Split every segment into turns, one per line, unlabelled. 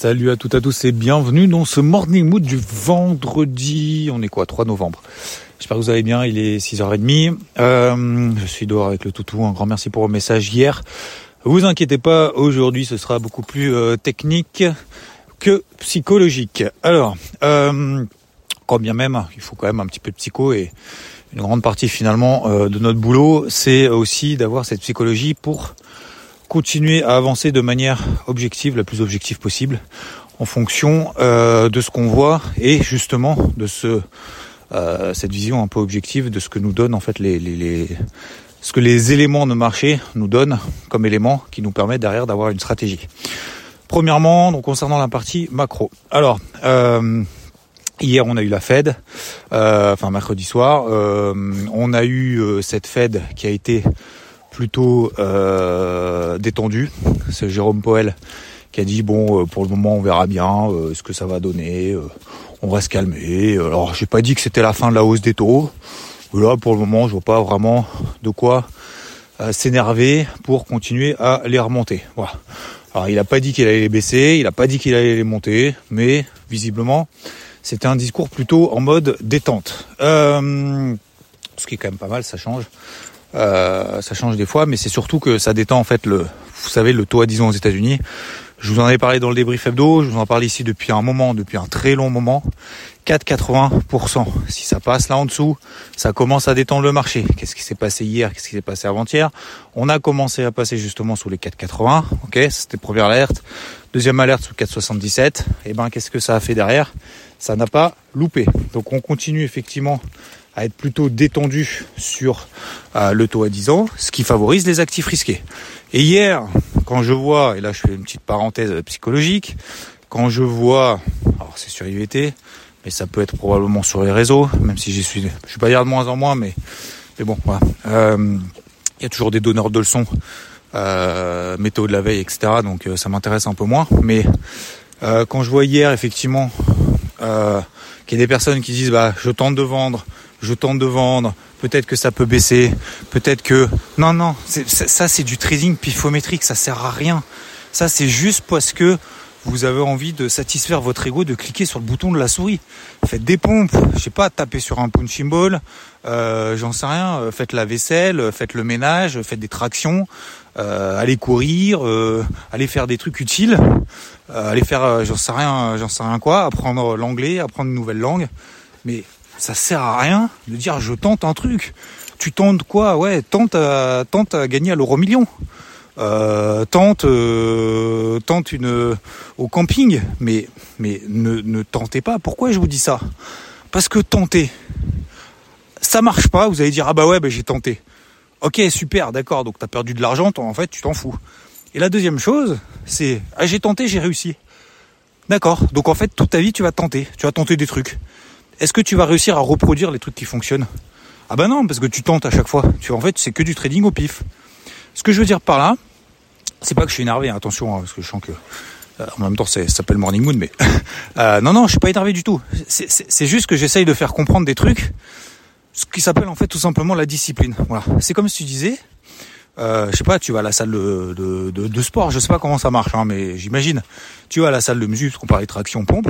Salut à toutes et à tous et bienvenue dans ce Morning Mood du vendredi. On est quoi 3 novembre? J'espère que vous allez bien, il est 6h30. Euh, je suis dehors avec le toutou. Un grand merci pour vos messages hier. Vous inquiétez pas, aujourd'hui ce sera beaucoup plus euh, technique que psychologique. Alors, euh, quand bien même, il faut quand même un petit peu de psycho et une grande partie finalement euh, de notre boulot, c'est aussi d'avoir cette psychologie pour continuer à avancer de manière objective, la plus objective possible, en fonction euh, de ce qu'on voit et justement de ce euh, cette vision un peu objective de ce que nous donnent en fait les, ce que les éléments de marché nous donnent comme éléments qui nous permettent derrière d'avoir une stratégie. Premièrement, donc concernant la partie macro. Alors, euh, hier on a eu la Fed, enfin mercredi soir, on a eu cette Fed qui a été plutôt euh, détendue. C'est Jérôme Powell qui a dit bon, euh, pour le moment on verra bien ce que ça va donner, on va se calmer. Alors j'ai pas dit que c'était la fin de la hausse des taux. Là, pour le moment, je vois pas vraiment de quoi euh, s'énerver pour continuer à les remonter. Voilà. Alors, il n'a pas dit qu'il allait les baisser, il n'a pas dit qu'il allait les monter, mais visiblement, c'était un discours plutôt en mode détente. Euh, ce qui est quand même pas mal, ça change. Euh, ça change des fois, mais c'est surtout que ça détend en fait le, vous savez, le taux à 10 ans aux États-Unis. Je vous en ai parlé dans le débrief hebdo, je vous en parle ici depuis un moment, depuis un très long moment. 4,80%. Si ça passe là en dessous, ça commence à détendre le marché. Qu'est-ce qui s'est passé hier? Qu'est-ce qui s'est passé avant-hier? On a commencé à passer justement sous les 4,80. Ok, c'était première alerte. Deuxième alerte sous 4,77. Et eh ben, qu'est-ce que ça a fait derrière? Ça n'a pas loupé. Donc on continue effectivement à être plutôt détendu sur euh, le taux à 10 ans, ce qui favorise les actifs risqués. Et hier, quand je vois, et là je fais une petite parenthèse psychologique, quand je vois, alors c'est sur IVT, mais ça peut être probablement sur les réseaux, même si j'y suis, je suis pas dire de moins en moins, mais, mais bon, voilà. Euh, il y a toujours des donneurs de leçons, euh, météo de la veille, etc. Donc euh, ça m'intéresse un peu moins. Mais quand je vois hier effectivement qu'il y a des personnes qui disent bah je tente de vendre, je tente de vendre, peut-être que ça peut baisser, peut-être que non non, ça c'est du trading pifométrique, ça sert à rien. Ça c'est juste parce que vous avez envie de satisfaire votre ego, de cliquer sur le bouton de la souris. Faites des pompes, je sais pas, tapez sur un punching ball, euh, j'en sais rien, euh, faites la vaisselle, euh, faites le ménage, faites des tractions, euh, allez courir, euh, allez faire des trucs utiles, allez faire, j'en sais rien, j'en sais rien quoi, apprendre l'anglais, apprendre une nouvelle langue. Mais ça sert à rien de dire je tente un truc. Tu tentes quoi? Ouais, tente à, tente à gagner à l'euro million euh, tente, euh, tente une au camping, mais mais ne, ne tentez pas. Pourquoi je vous dis ça? Parce que tenter, ça marche pas. Vous allez dire ah bah ouais, bah j'ai tenté. Ok, super, d'accord. Donc t'as perdu de l'argent, en fait tu t'en fous. Et la deuxième chose, c'est ah j'ai tenté, j'ai réussi. D'accord. Donc en fait toute ta vie tu vas tenter, tu vas tenter des trucs. Est-ce que tu vas réussir à reproduire les trucs qui fonctionnent? Ah bah non, parce que tu tentes à chaque fois. Tu en fait c'est que du trading au pif. Ce que je veux dire par là, c'est pas que je suis énervé, hein, attention, hein, parce que je sens que euh, en même temps ça s'appelle Morning Moon, mais euh, non non, je suis pas énervé du tout. C'est juste que j'essaye de faire comprendre des trucs, ce qui s'appelle en fait tout simplement la discipline. Voilà, c'est comme si tu disais, euh, je sais pas, tu vas à la salle de, de, de, sport, je sais pas comment ça marche, hein, mais j'imagine, tu vas à la salle de muscu, parce qu'on parlait traction pompe,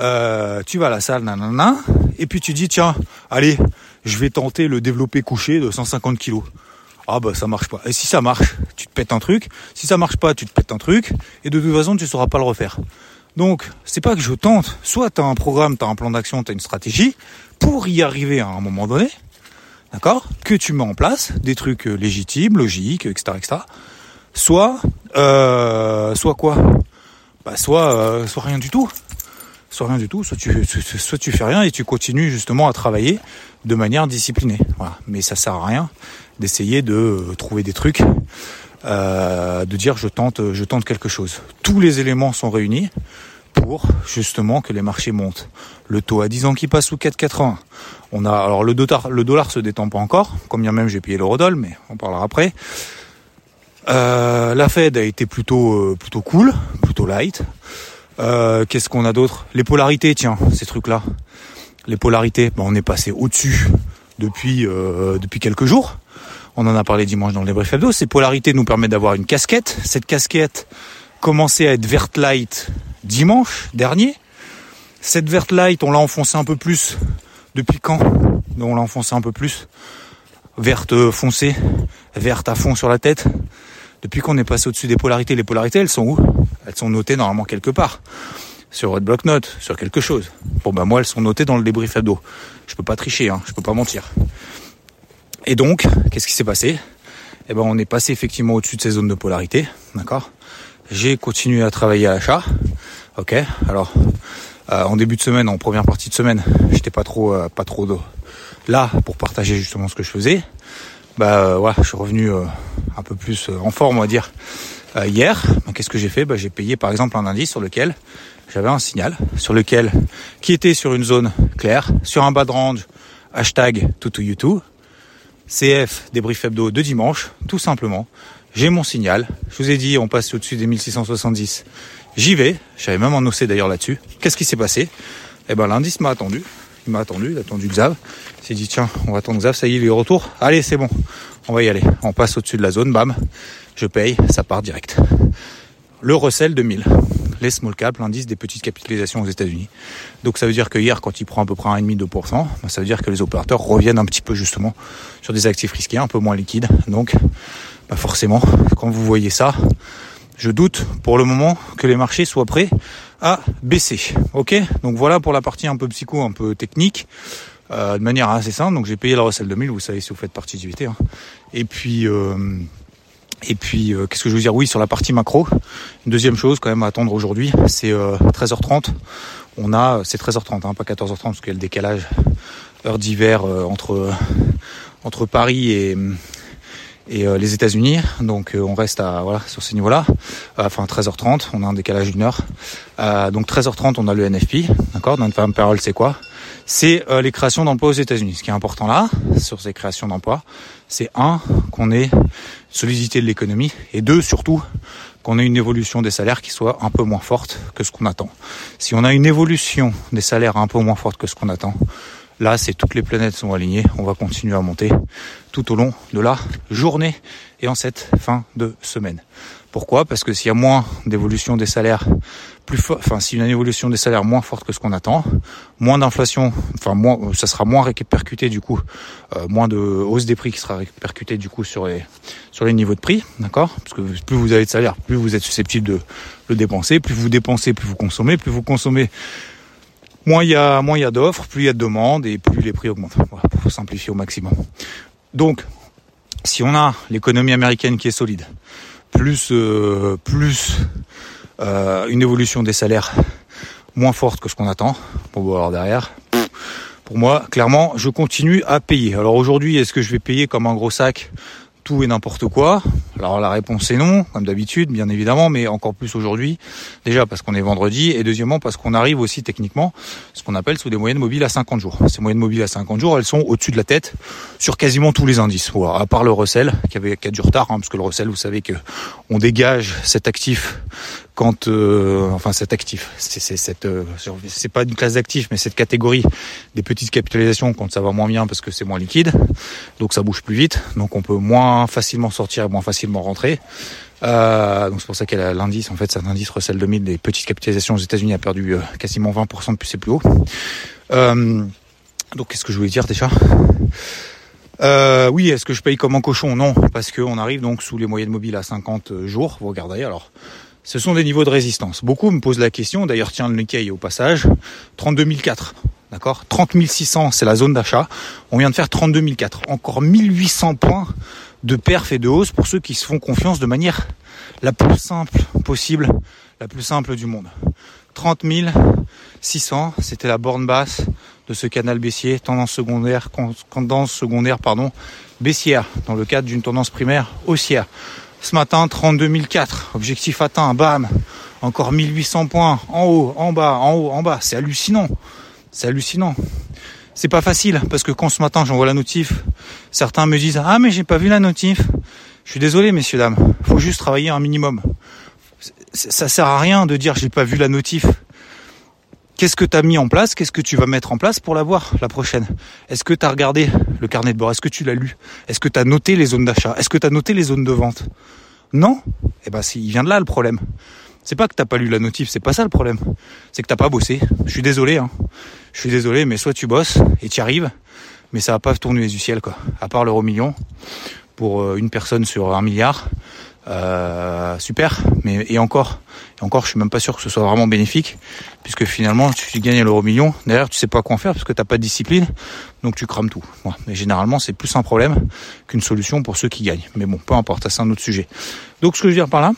euh, tu vas à la salle, nanana, et puis tu dis tiens, allez, je vais tenter le développé couché de 150 kilos ah bah ça marche pas. Et si ça marche, tu te pètes un truc. Si ça marche pas, tu te pètes un truc. Et de toute façon, tu sauras pas le refaire. Donc, c'est pas que je tente. Soit tu as un programme, tu as un plan d'action, tu as une stratégie pour y arriver à un moment donné. D'accord Que tu mets en place des trucs euh, légitimes, logiques, etc. etc. Soit, euh, soit quoi? Bah soit, euh, soit rien du tout. Soit rien du tout, soit tu, soit tu fais rien et tu continues justement à travailler de manière disciplinée. Voilà. Mais ça sert à rien d'essayer de trouver des trucs euh, de dire je tente, je tente quelque chose. Tous les éléments sont réunis justement que les marchés montent. Le taux à 10 ans qui passe sous 4,80. On a alors le dollar, le dollar se détend pas encore, combien même j'ai payé l'eurodoll, mais on parlera après. Euh, la Fed a été plutôt euh, plutôt cool, plutôt light. Euh, Qu'est-ce qu'on a d'autre? Les polarités, tiens, ces trucs-là. Les polarités, ben, on est passé au-dessus depuis depuis quelques jours. On en a parlé dimanche dans le débrief hebdo. Ces polarités nous permettent d'avoir une casquette. Cette casquette commençait à être verte light dimanche dernier. Cette verte light, on l'a enfoncée un peu plus. Depuis quand On l'a enfoncée un peu plus. Verte foncée, verte à fond sur la tête. Depuis qu'on est passé au-dessus des polarités, les polarités, elles sont où Elles sont notées normalement quelque part. Sur votre bloc-notes, sur quelque chose. Bon ben moi, elles sont notées dans le débrief hebdo. Je peux pas tricher, hein, je peux pas mentir. Et donc, qu'est-ce qui s'est passé? Eh ben, on est passé effectivement au-dessus de ces zones de polarité, d'accord? J'ai continué à travailler à l'achat, ok Alors, euh, en début de semaine, en première partie de semaine, j'étais pas trop, euh, pas trop là pour partager justement ce que je faisais. Bah euh, voilà, je suis revenu euh, un peu plus euh, en forme, on va dire, hier. Bah, qu'est-ce que j'ai fait? Bah, J'ai payé par exemple un indice sur lequel j'avais un signal, sur lequel qui était sur une zone claire, sur un bas de range, hashtag tutu CF débrief hebdo de dimanche, tout simplement. J'ai mon signal. Je vous ai dit, on passe au-dessus des 1670. J'y vais. J'avais même annoncé d'ailleurs là-dessus. Qu'est-ce qui s'est passé? Eh ben, l'indice m'a attendu. Il m'a attendu, il a attendu Xav. Il s'est dit, tiens, on va attendre Xav, ça y est, il est retour. Allez, c'est bon. On va y aller. On passe au-dessus de la zone, bam. Je paye, ça part direct. Le Russell 2000. Les small caps, l'indice des petites capitalisations aux États-Unis. Donc ça veut dire que hier, quand il prend à peu près 1,5-2%, bah, ça veut dire que les opérateurs reviennent un petit peu justement sur des actifs risqués, un peu moins liquides. Donc, bah forcément, quand vous voyez ça, je doute pour le moment que les marchés soient prêts à baisser. Ok? Donc voilà pour la partie un peu psycho, un peu technique. Euh, de manière assez simple, donc j'ai payé le Russell 2000, vous savez si vous faites partie du VT. Hein. Et puis, euh, et puis euh, qu'est-ce que je veux dire? Oui, sur la partie macro, une deuxième chose quand même à attendre aujourd'hui, c'est 13h30. On a, c'est 13h30, hein, pas 14h30 parce qu'il y a le décalage heure d'hiver entre entre Paris et et euh, les États-Unis. Donc euh, on reste à voilà sur ces niveaux-là. Euh, enfin 13h30, on a un décalage d'une heure. donc 13h30, on a le NFP, d'accord? Non-farm payroll, c'est quoi? C'est les créations d'emplois aux États-Unis. Ce qui est important là, sur ces créations d'emplois, c'est un qu'on ait solidité de l'économie et deux surtout qu'on ait une évolution des salaires qui soit un peu moins forte que ce qu'on attend. Si on a une évolution des salaires un peu moins forte que ce qu'on attend, Là, c'est toutes les planètes sont alignées. On va continuer à monter tout au long de la journée et en cette fin de semaine. Pourquoi? Parce que s'il y a moins d'évolution des salaires plus enfin s'il y a une évolution des salaires moins forte que ce qu'on attend, moins d'inflation, enfin moins, ça sera moins répercuté du coup, euh, moins de hausse des prix qui sera répercuté du coup sur les sur les niveaux de prix, d'accord? Parce que plus vous avez de salaire, plus vous êtes susceptible de le dépenser, plus vous dépensez, plus vous consommez, plus vous consommez, moins il y a, moins il y a d'offres, plus il y a de demandes et plus les prix augmentent. Voilà, pour simplifier au maximum. Donc, si on a l'économie américaine qui est solide, plus euh, plus euh, une évolution des salaires moins forte que ce qu'on attend, bon alors derrière, pour moi, clairement, je continue à payer. Alors aujourd'hui, est-ce que je vais payer comme un gros sac tout et n'importe quoi? Alors la réponse est non, comme d'habitude, bien évidemment, mais encore plus aujourd'hui. Déjà parce qu'on est vendredi et deuxièmement parce qu'on arrive aussi techniquement ce qu'on appelle sous des moyennes mobiles à 50 jours. Ces moyennes mobiles à 50 jours, elles sont au-dessus de la tête sur quasiment tous les indices. À part le Russell qui avait qui du retard, hein, parce que le Russell, vous savez que on dégage cet actif quand euh, enfin cet actif c'est euh, c'est pas une classe d'actifs mais cette catégorie des petites capitalisations quand ça va moins bien parce que c'est moins liquide donc ça bouge plus vite donc on peut moins facilement sortir et moins facilement rentrer euh, donc c'est pour ça que l'indice en fait cet indice Russell 2000 des petites capitalisations aux États-Unis a perdu quasiment 20% depuis ses plus hauts. Donc qu'est-ce que je voulais dire déjà? Euh, oui, est-ce que je paye comme un cochon? Non, parce qu'on arrive donc sous les moyennes mobiles à 50 jours. Vous regardez, alors. Ce sont des niveaux de résistance. Beaucoup me posent la question, d'ailleurs tiens le Nikkei au passage, 32 004, d'accord? 30 600 c'est la zone d'achat, on vient de faire 32 004, encore 1800 points de perf et de hausse pour ceux qui se font confiance de manière la plus simple possible, la plus simple du monde. 30 600, c'était la borne basse de ce canal baissier, tendance secondaire, tendance secondaire pardon, baissière, dans le cadre d'une tendance primaire haussière. Ce matin, 32 004. Objectif atteint, bam. Encore 1800 points. En haut, en bas, en haut, en bas. C'est hallucinant. C'est hallucinant. C'est pas facile parce que quand ce matin j'envoie la notif, certains me disent ah mais j'ai pas vu la notif. Je suis désolé messieurs dames, faut juste travailler un minimum. Ça sert à rien de dire j'ai pas vu la notif. Qu'est-ce que tu as mis en place? Qu'est-ce que tu vas mettre en place pour la voir la prochaine? Est-ce que tu as regardé le carnet de bord? Est-ce que tu l'as lu? Est-ce que tu as noté les zones d'achat? Est-ce que tu as noté les zones de vente? Non? Eh ben, il vient de là le problème. C'est pas que t'as pas lu la notif, c'est pas ça le problème. C'est que t'as pas bossé. Je suis désolé, hein. Je suis désolé, mais soit tu bosses et tu arrives, mais ça va pas tourner du ciel, quoi. À part l'euro million, pour euh, une personne sur un milliard, euh, super. Mais et encore, et encore, je suis même pas sûr que ce soit vraiment bénéfique, puisque finalement, tu gagnes l'euro million. D'ailleurs, tu sais pas quoi en faire parce que t'as pas de discipline, donc tu crames tout. Mais généralement, c'est plus un problème qu'une solution pour ceux qui gagnent. Mais bon, peu importe, c'est un autre sujet. Donc, ce que je veux dire par là,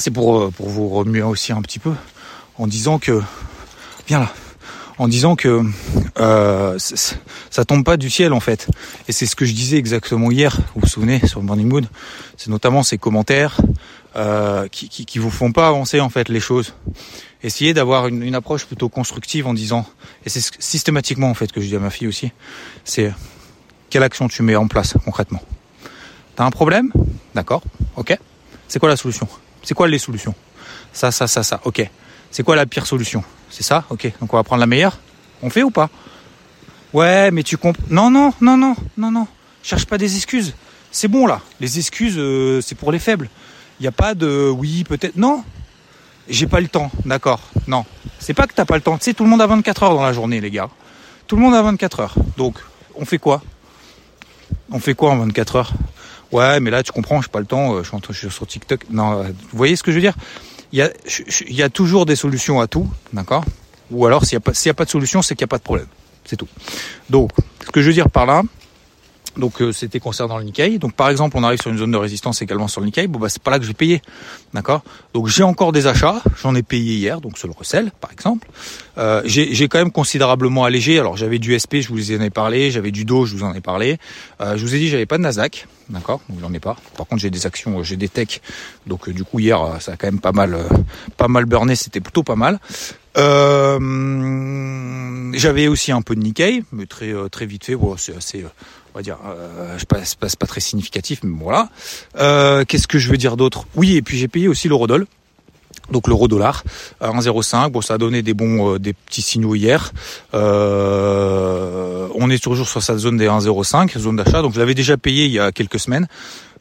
c'est pour, euh, pour vous remuer aussi un petit peu en disant que viens là en disant que euh, ça tombe pas du ciel en fait. Et c'est ce que je disais exactement hier vous vous souvenez sur Morning Mood c'est notamment ces commentaires euh, qui, qui, qui vous font pas avancer en fait les choses. Essayez d'avoir une, une approche plutôt constructive en disant et c'est systématiquement en fait que je dis à ma fille aussi c'est quelle action tu mets en place concrètement. T'as un problème? D'accord. Ok. C'est quoi la solution? C'est quoi les solutions? Ça, ça, ça, ça. Ok. C'est quoi la pire solution? C'est ça? Ok. Donc on va prendre la meilleure? On fait ou pas? Ouais, mais tu comprends. Non, non, non, non, non, non. Cherche pas des excuses. C'est bon là. Les excuses, euh, c'est pour les faibles. Il n'y a pas de oui, peut-être. Non. J'ai pas le temps. D'accord. Non. C'est pas que t'as pas le temps. Tu sais, tout le monde a 24 heures dans la journée, les gars. Tout le monde a 24 heures. Donc, on fait quoi? On fait quoi en 24 heures? Ouais, mais là, tu comprends, j'ai pas le temps, euh, je suis, je sur TikTok. Non, euh, vous voyez ce que je veux dire? Il y, a, toujours des solutions à tout, d'accord? Ou alors, s'il n'y a pas de solution, c'est qu'il n'y a pas de problème. C'est tout. Donc, ce que je veux dire par là, donc euh, c'était concernant le Nikkei. Donc par exemple, on arrive sur une zone de résistance également sur le Nikkei. Bon bah c'est pas là que je vais payer, d'accord? Donc j'ai encore des achats. J'en ai payé hier, donc sur le recel par exemple. Euh, j'ai quand même considérablement allégé. Alors j'avais du SP, je vous en ai parlé. J'avais du Do, je vous en ai parlé. Euh, je vous ai dit j'avais pas de Nasdaq, d'accord? Donc j'en ai pas. Par contre j'ai des actions, j'ai des techs. Donc du coup hier ça a quand même pas mal, pas mal burné. C'était plutôt pas mal. j'avais aussi un peu de Nikkei, mais très très vite fait. C'est assez on va dire, euh, je passe, pas très significatif, mais voilà. Euh, Qu'est-ce que je veux dire d'autre? Oui, et puis j'ai payé aussi l'euro-dollar. Donc l'euro dollar à 1,05. Bon, ça a donné des bons, euh, des petits signaux hier. Euh, on est toujours sur cette zone des 1,05, zone d'achat. Donc je l'avais déjà payé il y a quelques semaines.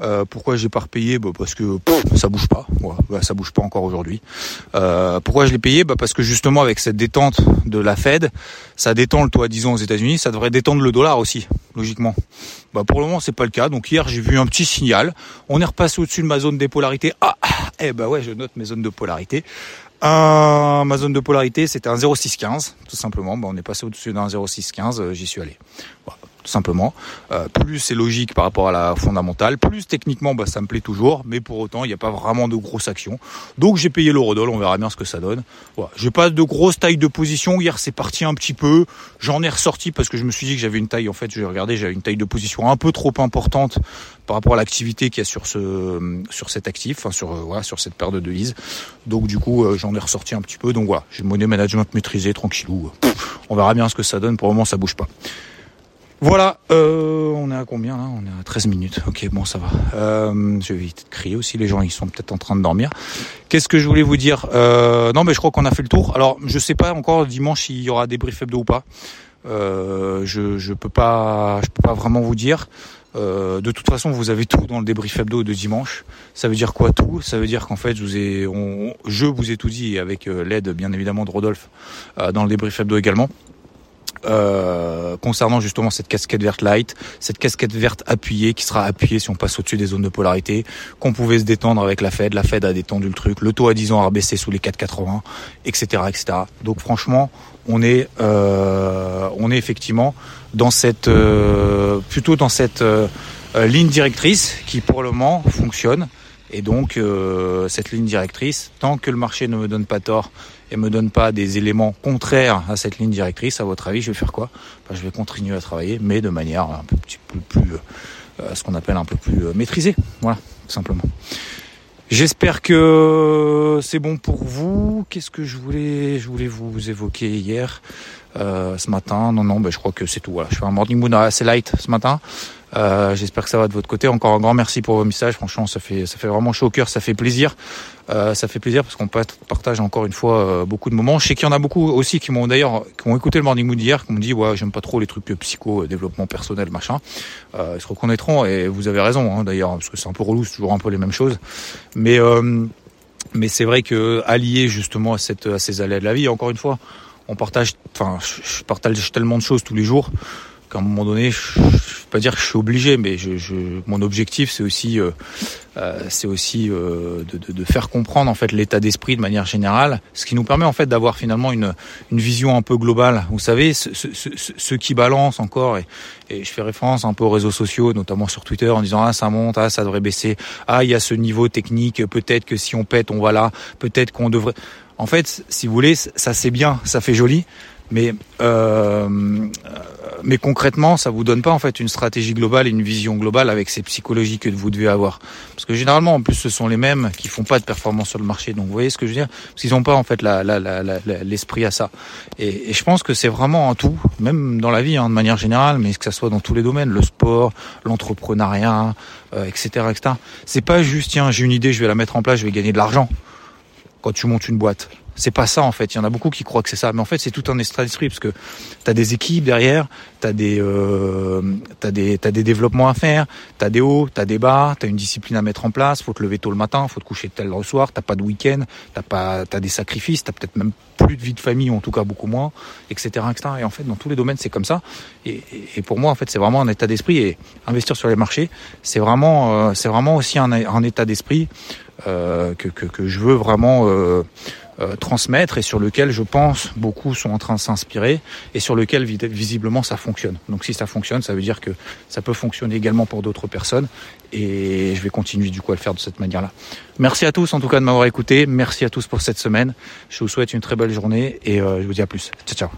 Euh, pourquoi j'ai pas repayé bah, Parce que ça bouge pas. Bah, ça bouge pas encore aujourd'hui. Euh, pourquoi je l'ai payé bah, Parce que justement avec cette détente de la Fed, ça détend le taux disons aux États-Unis, ça devrait détendre le dollar aussi, logiquement. Bah, pour le moment c'est pas le cas. Donc hier j'ai vu un petit signal. On est repassé au-dessus de ma zone des polarités. Ah, eh bah ouais, je note mes zones de polarité. Ma zone de polarité, c'était un 0,615, tout simplement. Bah, on est passé au-dessus d'un 0,615, euh, j'y suis allé. Voilà simplement. Euh, plus c'est logique par rapport à la fondamentale, plus techniquement bah, ça me plaît toujours, mais pour autant il n'y a pas vraiment de grosses actions. Donc j'ai payé l'eurodoll, on verra bien ce que ça donne. Voilà. J'ai pas de grosse taille de position, hier c'est parti un petit peu, j'en ai ressorti parce que je me suis dit que j'avais une taille, en fait j'ai regardé, j'avais une taille de position un peu trop importante par rapport à l'activité qu'il y a sur ce sur cet actif, euh, sur cette paire de devises. Donc du coup euh, j'en ai ressorti un petit peu. Donc voilà, j'ai money management maîtrisé, tranquillou. On verra bien ce que ça donne. Pour le moment ça bouge pas. Voilà, euh, on est à combien là? On est à 13 minutes. Ok, bon, ça va. Euh, je vais vite crier aussi, les gens ils sont peut-être en train de dormir. Qu'est-ce que je voulais vous dire? Euh, Non, mais je crois qu'on a fait le tour. Alors, je sais pas encore dimanche s'il y aura des briefs hebdo ou pas. Euh, je je peux pas je peux pas vraiment vous dire. Euh, de toute façon, vous avez tout dans le débrief hebdo de dimanche. Ça veut dire quoi tout? Ça veut dire qu'en fait, je vous ai, je vous ai tout dit avec l'aide bien évidemment de Rodolphe dans le débrief hebdo également. Euh, concernant justement cette casquette verte light, cette casquette verte appuyée qui sera appuyée si on passe au-dessus des zones de polarité, qu'on pouvait se détendre avec la Fed, la Fed a détendu le truc, le taux à 10 ans a baissé sous les 4,80, etc., etc. Donc franchement, on est, euh, on est effectivement dans cette, euh, plutôt dans cette ligne directrice qui pour le moment fonctionne. Et donc cette ligne directrice, tant que le marché ne me donne pas tort et me donne pas des éléments contraires à cette ligne directrice, à votre avis, je vais faire quoi? Je vais continuer à travailler, mais de manière un petit peu plus ce qu'on appelle un peu plus maîtrisé. Voilà, tout simplement. J'espère que c'est bon pour vous. Qu'est-ce que je voulais, je voulais vous évoquer hier, ce matin Non, non, ben, je crois que c'est tout. Voilà, je fais un morning mood assez light ce matin. Euh, j'espère que ça va de votre côté. Encore un grand merci pour vos messages. Franchement, ça fait ça fait vraiment chaud au cœur. Ça fait plaisir. Euh, ça fait plaisir parce qu'on partage encore une fois euh, beaucoup de moments. Je sais qu'il y en a beaucoup aussi qui m'ont d'ailleurs qui ont écouté le Morning Mood hier, qui m'ont dit ouais j'aime pas trop les trucs psycho, développement personnel, machin. ils se reconnaîtront et vous avez raison hein, d'ailleurs parce que c'est un peu relou, c'est toujours un peu les mêmes choses. Mais mais c'est vrai que allié justement à ces allées de la vie, encore une fois, on partage, enfin je partage tellement de choses tous les jours qu'à un moment donné, je, ne pas dire que je suis obligé, mais mon objectif, c'est aussi, euh, euh, c'est aussi euh, de, faire comprendre en fait l'état d'esprit de manière générale, ce qui nous permet en fait d'avoir finalement une, vision un peu globale. Vous savez, ce, qui balancent encore, et, et, je fais référence un peu aux réseaux sociaux, notamment sur Twitter, en disant ah ça monte, ah ça devrait baisser, ah il y a ce niveau technique, peut-être que si on pète, on va là, peut-être qu'on devrait. En fait, si vous voulez, ça c'est bien, ça fait joli, mais euh, mais concrètement, ça vous donne pas en fait une stratégie globale et une vision globale avec ces psychologies que vous devez avoir. Parce que généralement, en plus, ce sont les mêmes qui font pas de performance sur le marché. Donc, vous voyez ce que je veux dire? Parce qu'ils n'ont pas en fait l'esprit la, à ça. Et, et, je pense que c'est vraiment un tout, même dans la vie, hein, de manière générale, mais que ça soit dans tous les domaines, le sport, l'entrepreneuriat, euh, etc., etc. C'est pas juste tiens, j'ai une idée, je vais la mettre en place, je vais gagner de l'argent. Quand tu montes une boîte, c'est pas ça en fait. Il y en a beaucoup qui croient que c'est ça, mais en fait c'est tout un extra d'esprit parce que tu as des équipes derrière, tu as des euh, t'as des t'as des développements à faire, tu as des hauts, tu as des bas, tu as une discipline à mettre en place, faut te lever tôt le matin, faut te coucher tel le soir, t'as pas de week-end, t'as pas t'as des sacrifices, t'as peut-être même plus de vie de famille ou en tout cas beaucoup moins, etc., etc. Et en fait dans tous les domaines c'est comme ça. Et, pour moi en fait c'est vraiment un état d'esprit et investir sur les marchés c'est vraiment euh, c'est vraiment aussi un, état d'esprit que, que, que je veux vraiment euh, euh, transmettre et sur lequel je pense beaucoup sont en train de s'inspirer et sur lequel visiblement ça fonctionne. Donc si ça fonctionne, ça veut dire que ça peut fonctionner également pour d'autres personnes et je vais continuer du coup à le faire de cette manière-là. Merci à tous en tout cas de m'avoir écouté. Merci à tous pour cette semaine. Je vous souhaite une très belle journée et euh, je vous dis à plus. Ciao ciao.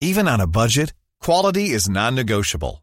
Even on a budget, quality is non-negotiable.